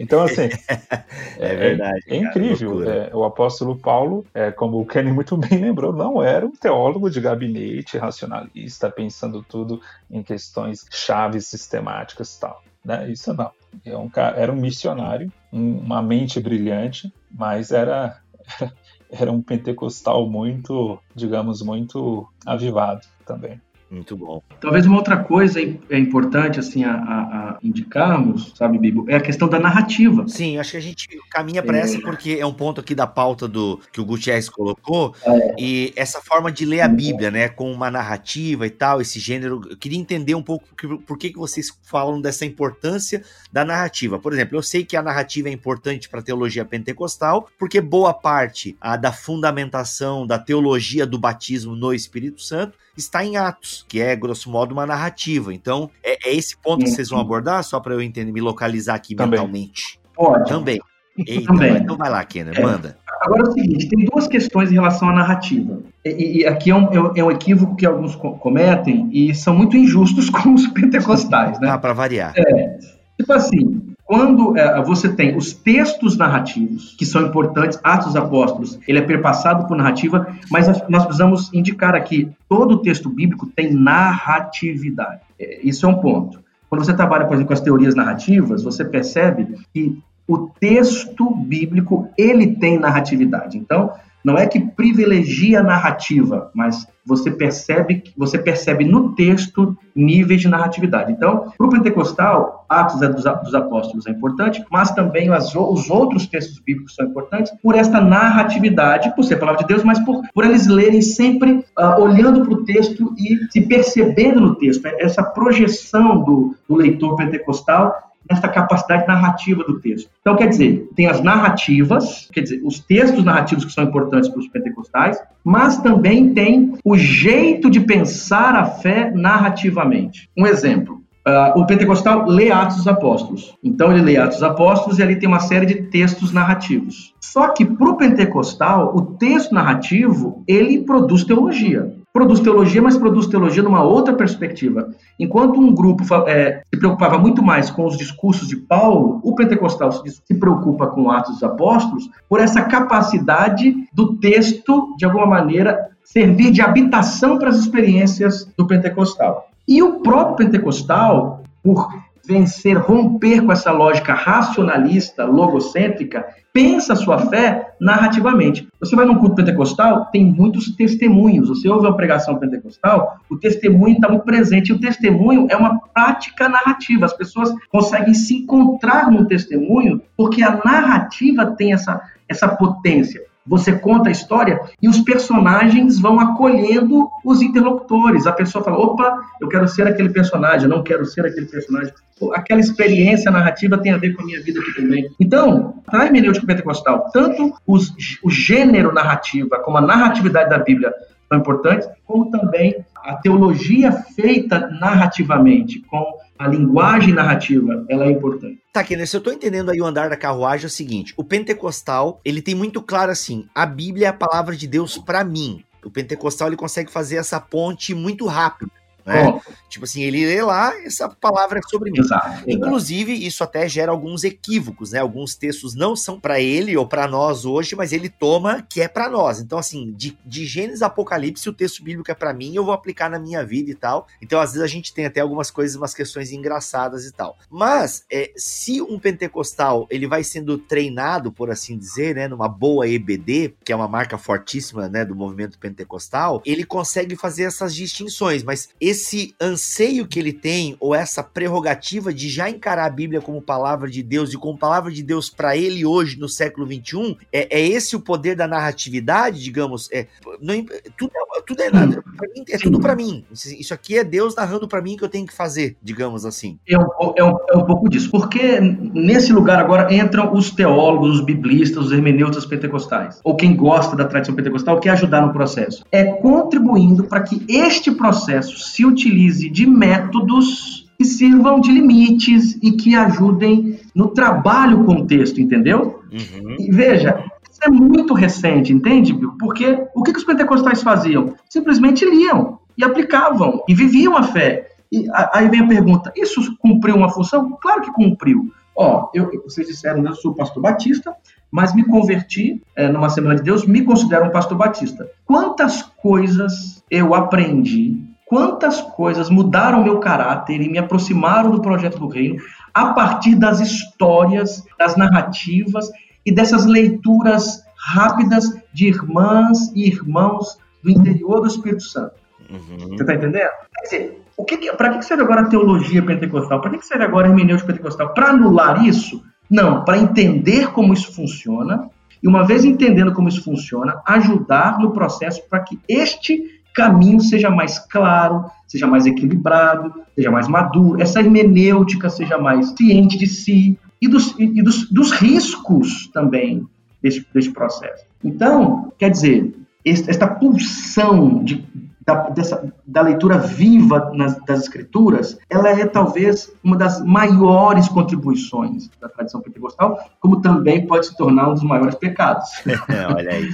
Então, assim. [LAUGHS] é, verdade. É, é incrível. É, o apóstolo Paulo, é, como o Kenny muito bem [LAUGHS] lembrou, não era um teólogo de gabinete racionalista, pensando tudo em questões chaves sistemáticas e tal. Né? Isso não. É um, era um missionário, uma mente brilhante, mas era, [LAUGHS] era um pentecostal muito, digamos, muito avivado também. Muito bom. Talvez uma outra coisa é importante assim a, a, a indicarmos, sabe, Bibo, é a questão da narrativa. Sim, acho que a gente caminha para é. essa porque é um ponto aqui da pauta do que o Gutierrez colocou é. e essa forma de ler a Bíblia, né, com uma narrativa e tal, esse gênero. Eu queria entender um pouco por, por que, que vocês falam dessa importância da narrativa. Por exemplo, eu sei que a narrativa é importante para a teologia pentecostal porque boa parte a, da fundamentação da teologia do batismo no Espírito Santo está em Atos, que é, grosso modo, uma narrativa. Então, é, é esse ponto que vocês vão abordar, só para eu entender, me localizar aqui Também. mentalmente. Pode. Também. [LAUGHS] Eita, Também. Então vai lá, Kenner, é. manda. Agora é o seguinte, tem duas questões em relação à narrativa. E, e aqui é um, é, é um, equívoco que alguns cometem e são muito injustos [LAUGHS] com os pentecostais, né? Ah, para variar. É. Tipo assim, quando é, você tem os textos narrativos, que são importantes, Atos dos Apóstolos, ele é perpassado por narrativa, mas nós precisamos indicar aqui, todo texto bíblico tem narratividade. É, isso é um ponto. Quando você trabalha, por exemplo, com as teorias narrativas, você percebe que o texto bíblico, ele tem narratividade. Então, não é que privilegia a narrativa, mas você percebe, você percebe no texto níveis de narratividade. Então, para o pentecostal, Atos é dos, Apóstolos é importante, mas também as, os outros textos bíblicos são importantes por esta narratividade, por ser a palavra de Deus, mas por, por eles lerem sempre uh, olhando para o texto e se percebendo no texto. Essa projeção do, do leitor pentecostal essa capacidade narrativa do texto. Então, quer dizer, tem as narrativas, quer dizer, os textos narrativos que são importantes para os pentecostais, mas também tem o jeito de pensar a fé narrativamente. Um exemplo. Uh, o pentecostal lê Atos dos Apóstolos. Então ele lê Atos dos Apóstolos e ali tem uma série de textos narrativos. Só que para o pentecostal, o texto narrativo ele produz teologia produz teologia, mas produz teologia numa outra perspectiva. Enquanto um grupo é, se preocupava muito mais com os discursos de Paulo, o pentecostal se, preocupa com Atos dos Apóstolos por essa capacidade do texto, de alguma maneira, servir de habitação para as experiências do pentecostal. E o próprio pentecostal, por vencer, romper com essa lógica racionalista, logocêntrica, pensa a sua fé narrativamente. Você vai num culto pentecostal, tem muitos testemunhos. Você ouve uma pregação pentecostal, o testemunho está muito presente. E o testemunho é uma prática narrativa. As pessoas conseguem se encontrar no testemunho porque a narrativa tem essa, essa potência. Você conta a história e os personagens vão acolhendo os interlocutores. A pessoa fala: opa, eu quero ser aquele personagem, não quero ser aquele personagem. Aquela experiência narrativa tem a ver com a minha vida aqui também. Então, na hermenêutica pentecostal, tanto os, o gênero narrativa como a narratividade da Bíblia são importantes, como também a teologia feita narrativamente, com a linguagem narrativa, ela é importante. Tá, Kenner, se eu tô entendendo aí o andar da carruagem é o seguinte, o pentecostal, ele tem muito claro assim, a Bíblia é a palavra de Deus para mim. O pentecostal, ele consegue fazer essa ponte muito rápido. Né? Oh. Tipo assim, ele lê lá, essa palavra é sobre mim. Exato, Inclusive, exato. isso até gera alguns equívocos, né? Alguns textos não são para ele ou para nós hoje, mas ele toma que é para nós. Então, assim, de, de Gênesis Apocalipse, o texto bíblico é para mim, eu vou aplicar na minha vida e tal. Então, às vezes, a gente tem até algumas coisas, umas questões engraçadas e tal. Mas, é, se um pentecostal ele vai sendo treinado, por assim dizer, né, numa boa EBD, que é uma marca fortíssima, né, do movimento pentecostal, ele consegue fazer essas distinções, mas esse anseio que ele tem, ou essa prerrogativa de já encarar a Bíblia como palavra de Deus e como palavra de Deus para ele hoje, no século XXI, é, é, esse o poder da narratividade, digamos? É, não, tudo, é, tudo é, nada, mim, é tudo para mim. Isso aqui é Deus narrando para mim que eu tenho que fazer, digamos assim. É um, é, um, é um pouco disso, porque nesse lugar agora entram os teólogos, os biblistas, os hermeneutas pentecostais, ou quem gosta da tradição pentecostal, quer ajudar no processo. É contribuindo para que este processo se utilize de métodos que sirvam de limites e que ajudem no trabalho com o texto, entendeu? Uhum. E veja, isso é muito recente, entende? Porque o que, que os pentecostais faziam? Simplesmente liam e aplicavam e viviam a fé. E aí vem a pergunta: isso cumpriu uma função? Claro que cumpriu. Ó, eu, vocês disseram, eu sou pastor batista, mas me converti é, numa Assembleia de Deus, me considero um pastor batista. Quantas coisas eu aprendi, quantas coisas mudaram meu caráter e me aproximaram do projeto do reino a partir das histórias, das narrativas e dessas leituras rápidas de irmãs e irmãos do interior do Espírito Santo. Uhum. Você está entendendo? Quer dizer, o que, para que serve agora a teologia pentecostal? Para que serve agora a hermenêutica pentecostal? Para anular isso? Não, para entender como isso funciona e, uma vez entendendo como isso funciona, ajudar no processo para que este caminho seja mais claro, seja mais equilibrado, seja mais maduro, essa hermenêutica seja mais ciente de si e dos, e dos, dos riscos também desse, desse processo. Então, quer dizer, esta pulsão de, da, dessa, da leitura viva nas, das escrituras, ela é talvez uma das maiores contribuições da tradição pentecostal, como também pode se tornar um dos maiores pecados. [LAUGHS] Olha aí.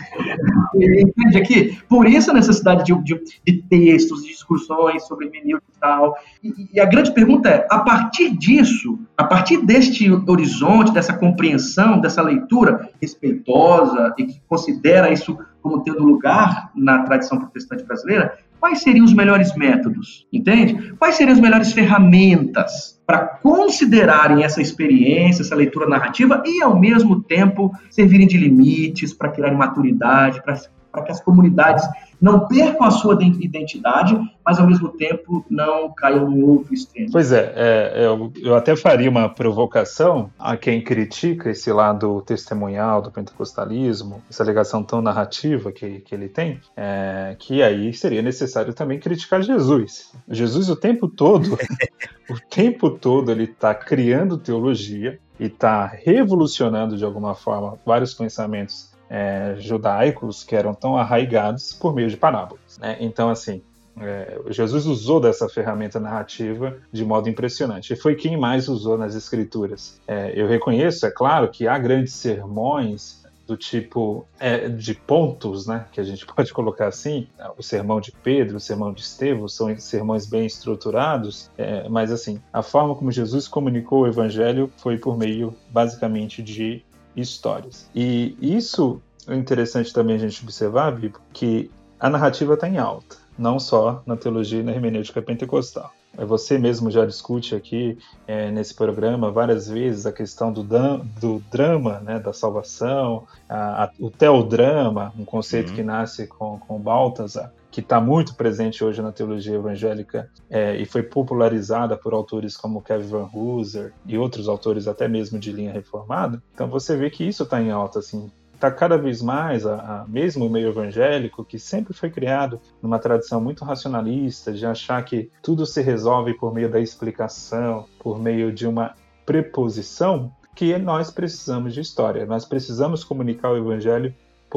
Entende aqui? Por isso a necessidade de, de, de textos, de discussões sobre hermenêutica e tal. E, e a grande pergunta é, a partir disso, a partir deste horizonte, dessa compreensão, dessa leitura respeitosa e que considera isso como tendo lugar na tradição protestante brasileira, quais seriam os melhores métodos? Entende? Quais seriam as melhores ferramentas para considerarem essa experiência, essa leitura narrativa e, ao mesmo tempo, servirem de limites para criarem maturidade, para que as comunidades não percam a sua identidade, mas ao mesmo tempo não caiam no outro extremo. Pois é, é eu, eu, até faria uma provocação a quem critica esse lado testemunhal do pentecostalismo, essa ligação tão narrativa que, que ele tem, é, que aí seria necessário também criticar Jesus. Jesus o tempo todo, [LAUGHS] o tempo todo ele está criando teologia e está revolucionando de alguma forma vários pensamentos é, judaicos que eram tão arraigados por meio de parábolas. Né? Então, assim, é, Jesus usou dessa ferramenta narrativa de modo impressionante. E foi quem mais usou nas escrituras. É, eu reconheço, é claro, que há grandes sermões do tipo é, de pontos, né, que a gente [LAUGHS] pode colocar assim, o sermão de Pedro, o sermão de Estevão, são sermões bem estruturados, é, mas assim, a forma como Jesus comunicou o evangelho foi por meio, basicamente, de histórias. E isso é interessante também a gente observar, Bibo, que a narrativa está em alta, não só na teologia e na hermenêutica pentecostal. É, você mesmo já discute aqui é, nesse programa várias vezes a questão do, do drama, né, da salvação, a, a, o teodrama, um conceito uhum. que nasce com, com Baltasar, que está muito presente hoje na teologia evangélica é, e foi popularizada por autores como Kevin Van Hooser e outros autores até mesmo de linha reformada. Então você vê que isso está em alta, assim, está cada vez mais, a, a, mesmo o meio evangélico, que sempre foi criado numa tradição muito racionalista, de achar que tudo se resolve por meio da explicação, por meio de uma preposição, que nós precisamos de história, nós precisamos comunicar o evangelho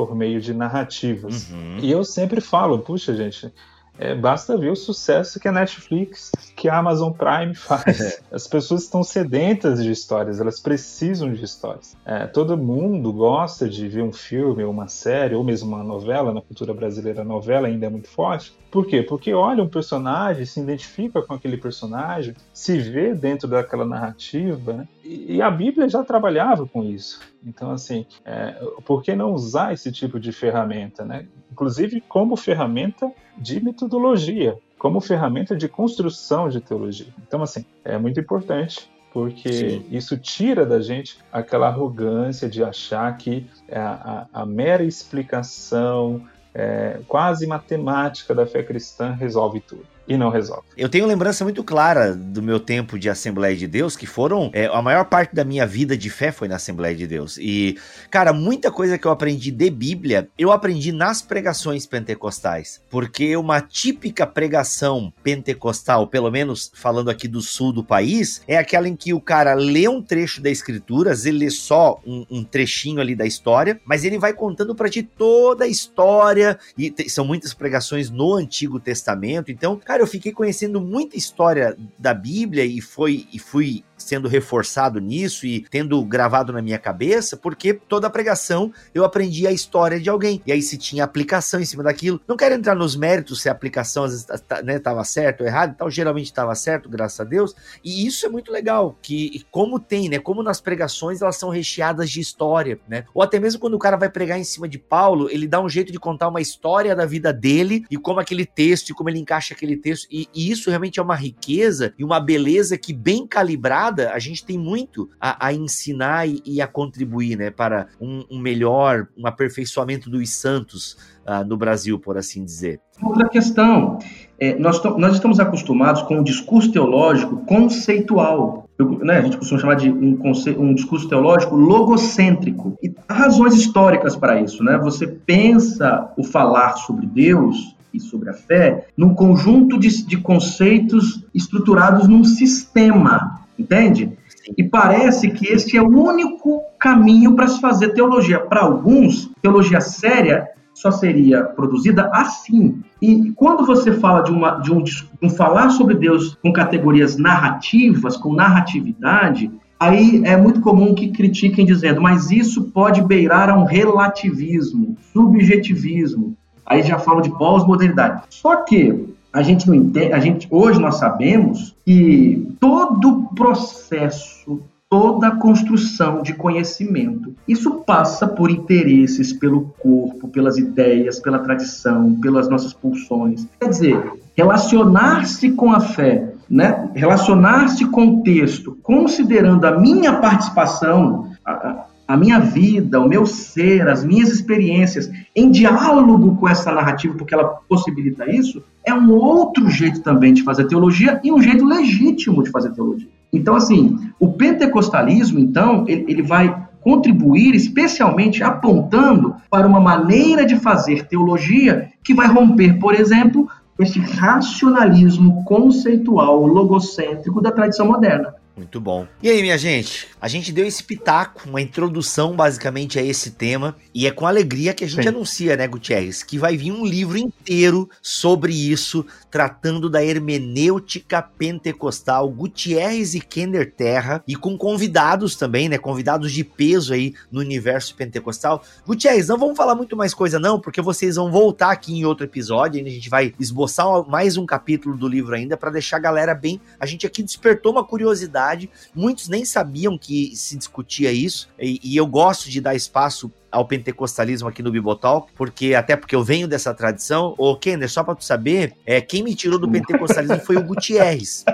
por meio de narrativas. Uhum. E eu sempre falo, puxa, gente, é, basta ver o sucesso que a Netflix, que a Amazon Prime faz. É. [LAUGHS] As pessoas estão sedentas de histórias, elas precisam de histórias. É, todo mundo gosta de ver um filme, ou uma série, ou mesmo uma novela. Na cultura brasileira, a novela ainda é muito forte. Por quê? Porque olha um personagem, se identifica com aquele personagem, se vê dentro daquela narrativa, né? E, a Bíblia já trabalhava com isso. Então, assim, é, por que não usar esse tipo de ferramenta, né? Inclusive como ferramenta de metodologia, como ferramenta de construção de teologia. Então, assim, é muito importante porque Sim. isso tira da gente aquela arrogância de achar que a, a, a mera explicação é, quase matemática da fé cristã resolve tudo e não resolve. Eu tenho lembrança muito clara do meu tempo de Assembleia de Deus, que foram. É, a maior parte da minha vida de fé foi na Assembleia de Deus. E, cara, muita coisa que eu aprendi de Bíblia, eu aprendi nas pregações pentecostais. Porque uma típica pregação pentecostal, pelo menos falando aqui do sul do país, é aquela em que o cara lê um trecho da escritura, ele lê só um, um trechinho ali da história, mas ele vai contando para ti toda a história. E são muitas pregações no Antigo Testamento. Então, cara, Cara, eu fiquei conhecendo muita história da Bíblia e foi e fui sendo reforçado nisso e tendo gravado na minha cabeça, porque toda pregação eu aprendi a história de alguém. E aí se tinha aplicação em cima daquilo. Não quero entrar nos méritos se a aplicação às vezes né, tava certo ou errado, então geralmente estava certo, graças a Deus. E isso é muito legal, que como tem, né, como nas pregações elas são recheadas de história, né? Ou até mesmo quando o cara vai pregar em cima de Paulo, ele dá um jeito de contar uma história da vida dele e como aquele texto e como ele encaixa aquele texto. E, e isso realmente é uma riqueza e uma beleza que bem calibrada a gente tem muito a, a ensinar e, e, a contribuir, né, para um, um melhor, um aperfeiçoamento dos santos uh, no Brasil, por assim dizer. Outra questão, é, nós, nós estamos acostumados com um discurso teológico conceitual. Eu, né, a gente costuma chamar de um, um, discurso teológico logocêntrico. E há razões históricas para isso. Né? Você pensa o falar sobre Deus e sobre a fé num conjunto de, de conceitos estruturados num sistema, entende? E parece que esse é o único caminho para se fazer teologia. Para alguns, teologia séria só seria produzida assim. E quando você fala de, uma, de um, um falar sobre Deus com categorias narrativas, com narratividade, aí é muito comum que critiquem dizendo, mas isso pode beirar a um relativismo, subjetivismo. Aí já falam de pós-modernidade. Só que a gente não entende, a gente hoje nós sabemos que todo processo toda construção de conhecimento. Isso passa por interesses pelo corpo, pelas ideias, pela tradição, pelas nossas pulsões. Quer dizer, relacionar-se com a fé, né? relacionar-se com o texto, considerando a minha participação, a, a minha vida, o meu ser, as minhas experiências, em diálogo com essa narrativa, porque ela possibilita isso, é um outro jeito também de fazer teologia e um jeito legítimo de fazer teologia. Então, assim, o pentecostalismo, então, ele, ele vai contribuir especialmente apontando para uma maneira de fazer teologia que vai romper, por exemplo, esse racionalismo conceitual logocêntrico da tradição moderna. Muito bom. E aí, minha gente? A gente deu esse pitaco, uma introdução basicamente a esse tema, e é com alegria que a gente Sim. anuncia, né, Gutierrez, que vai vir um livro inteiro sobre isso, tratando da hermenêutica pentecostal, Gutierrez e Kenner Terra, e com convidados também, né, convidados de peso aí no universo pentecostal. Gutierrez, não vamos falar muito mais coisa não, porque vocês vão voltar aqui em outro episódio, a gente vai esboçar mais um capítulo do livro ainda para deixar a galera bem, a gente aqui despertou uma curiosidade verdade. Muitos nem sabiam que se discutia isso, e, e eu gosto de dar espaço ao pentecostalismo aqui no Bibotalk, porque até porque eu venho dessa tradição. Ô, Kender, só para tu saber, é, quem me tirou do pentecostalismo foi o Gutierrez. [LAUGHS]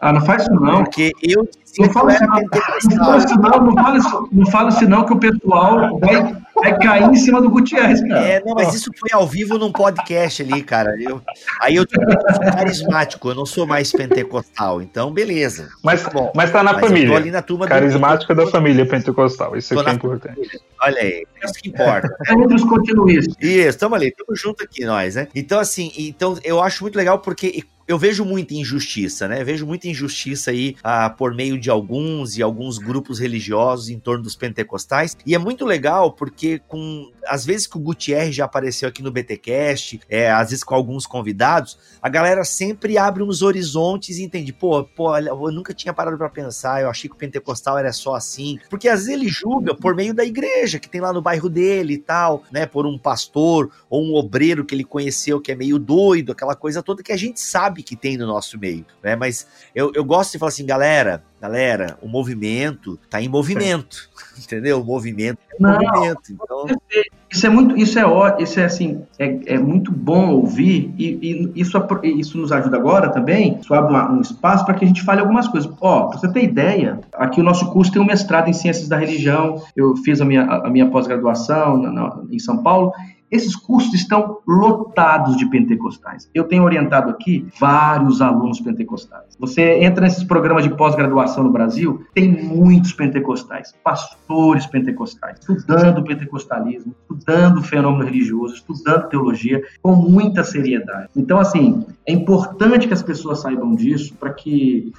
Ah, não faz isso não. Porque eu não fala isso não. Não fala isso não, fala isso, não que o pessoal vai, vai cair em cima do Gutierrez, cara. É, não, mas isso foi ao vivo num podcast ali, cara. Eu, aí eu, eu sou carismático, eu não sou mais pentecostal, então beleza. Mas, tá bom, mas tá na mas família. ali na turma Carismático do... da família pentecostal, isso aqui é importante. Olha aí, é isso que importa. É entre os continuistas. Isso, estamos ali, estamos junto aqui nós, né? Então, assim, então eu acho muito legal porque eu vejo muita injustiça, né? Eu vejo muita injustiça aí ah, por meio de alguns e alguns grupos religiosos em torno dos pentecostais. E é muito legal porque com às vezes que o Gutierrez já apareceu aqui no BTcast, é, às vezes com alguns convidados, a galera sempre abre uns horizontes e entende, pô, pô, eu nunca tinha parado para pensar, eu achei que o pentecostal era só assim, porque às vezes ele julga por meio da igreja que tem lá no bairro dele e tal, né, por um pastor ou um obreiro que ele conheceu que é meio doido, aquela coisa toda que a gente sabe que tem no nosso meio, né? Mas eu, eu gosto de falar assim, galera, galera, o movimento tá em movimento, [LAUGHS] entendeu? O movimento é Não, movimento. Então... Isso é muito, isso é isso é assim, é, é muito bom ouvir e, e isso, isso nos ajuda agora também. Isso abre um espaço para que a gente fale algumas coisas. Ó, pra você ter ideia, aqui o nosso curso tem um mestrado em ciências da religião. Eu fiz a minha, a minha pós-graduação em São Paulo esses cursos estão lotados de pentecostais. Eu tenho orientado aqui vários alunos pentecostais. Você entra nesses programas de pós-graduação no Brasil, tem muitos pentecostais, pastores pentecostais, estudando pentecostalismo, estudando fenômeno religioso, estudando teologia com muita seriedade. Então, assim, é importante que as pessoas saibam disso para que,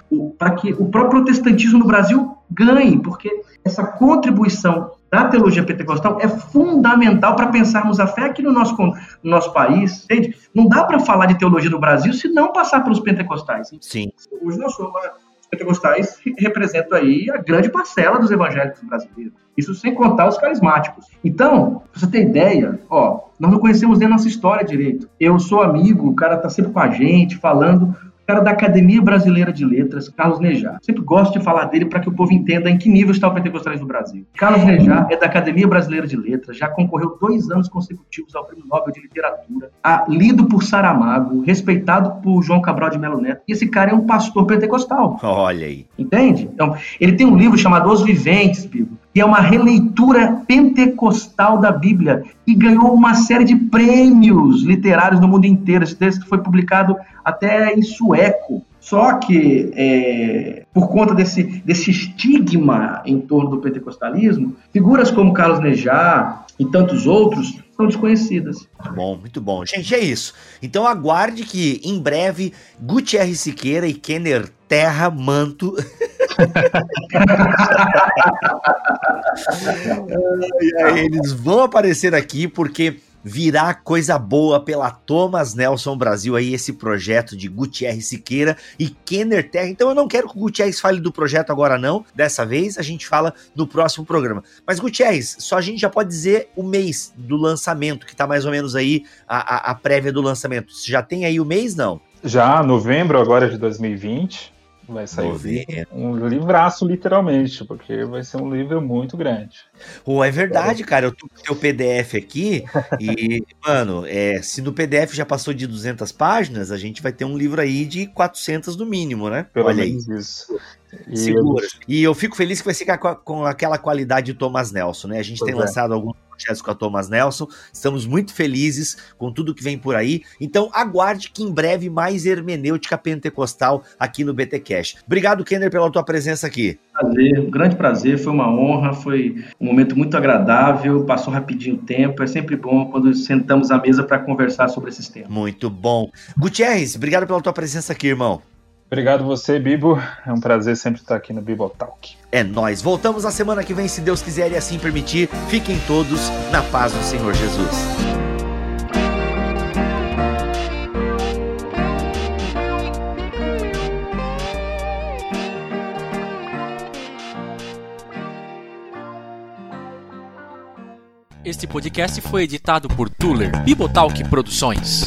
que o próprio protestantismo no Brasil ganhe, porque essa contribuição da teologia pentecostal é fundamental para pensarmos a fé aqui no nosso, no nosso país. Entende? Não dá para falar de teologia no Brasil se não passar pelos pentecostais. Sim. Hoje nós somos, os pentecostais representam aí a grande parcela dos evangélicos brasileiros. Isso sem contar os carismáticos. Então, pra você ter ideia, ó, nós não conhecemos nem a nossa história direito. Eu sou amigo, o cara tá sempre com a gente, falando cara da Academia Brasileira de Letras, Carlos Nejar. Sempre gosto de falar dele para que o povo entenda em que nível está o pentecostalismo no Brasil. Carlos Nejar é da Academia Brasileira de Letras, já concorreu dois anos consecutivos ao Prêmio Nobel de Literatura, lido por Saramago, respeitado por João Cabral de Melo Neto. E esse cara é um pastor pentecostal. Olha aí. Entende? Então, ele tem um livro chamado Os Viventes, Bíblia que é uma releitura pentecostal da Bíblia e ganhou uma série de prêmios literários no mundo inteiro. Esse texto foi publicado até em sueco. Só que, é, por conta desse, desse estigma em torno do pentecostalismo, figuras como Carlos Nejar e tantos outros são desconhecidas. Bom, muito bom. Gente, é isso. Então aguarde que em breve Gutierrez Siqueira e Kenner Terra Manto [LAUGHS] eles vão aparecer aqui porque virá coisa boa pela Thomas Nelson Brasil aí, esse projeto de Gutierrez Siqueira e Kenner Terra. Então eu não quero que o Gutierrez fale do projeto agora não, dessa vez a gente fala no próximo programa. Mas Gutierrez, só a gente já pode dizer o mês do lançamento, que tá mais ou menos aí a, a, a prévia do lançamento. Você já tem aí o mês, não? Já, novembro agora de 2020. Vai sair um livraço, literalmente, porque vai ser um livro muito grande. Oh, é verdade, cara. Eu tô com o teu PDF aqui e, [LAUGHS] mano, é, se no PDF já passou de 200 páginas, a gente vai ter um livro aí de 400 no mínimo, né? Pelo Olha menos aí. isso. E Segura. E eu fico feliz que vai ficar com, com aquela qualidade de Thomas Nelson, né? A gente pois tem é. lançado alguns projetos com a Thomas Nelson. Estamos muito felizes com tudo que vem por aí. Então aguarde que em breve mais hermenêutica pentecostal aqui no BT Cash. Obrigado, Kenner, pela tua presença aqui. Prazer, um grande prazer, foi uma honra, foi um momento muito agradável, passou rapidinho o tempo, é sempre bom quando sentamos à mesa para conversar sobre esses temas. Muito bom. Gutierrez, obrigado pela tua presença aqui, irmão. Obrigado você, Bibo. É um prazer sempre estar aqui no Bibo Talk. É nós. Voltamos na semana que vem, se Deus quiser e assim permitir. Fiquem todos na paz do Senhor Jesus. Este podcast foi editado por Tuller Bibotalk Produções.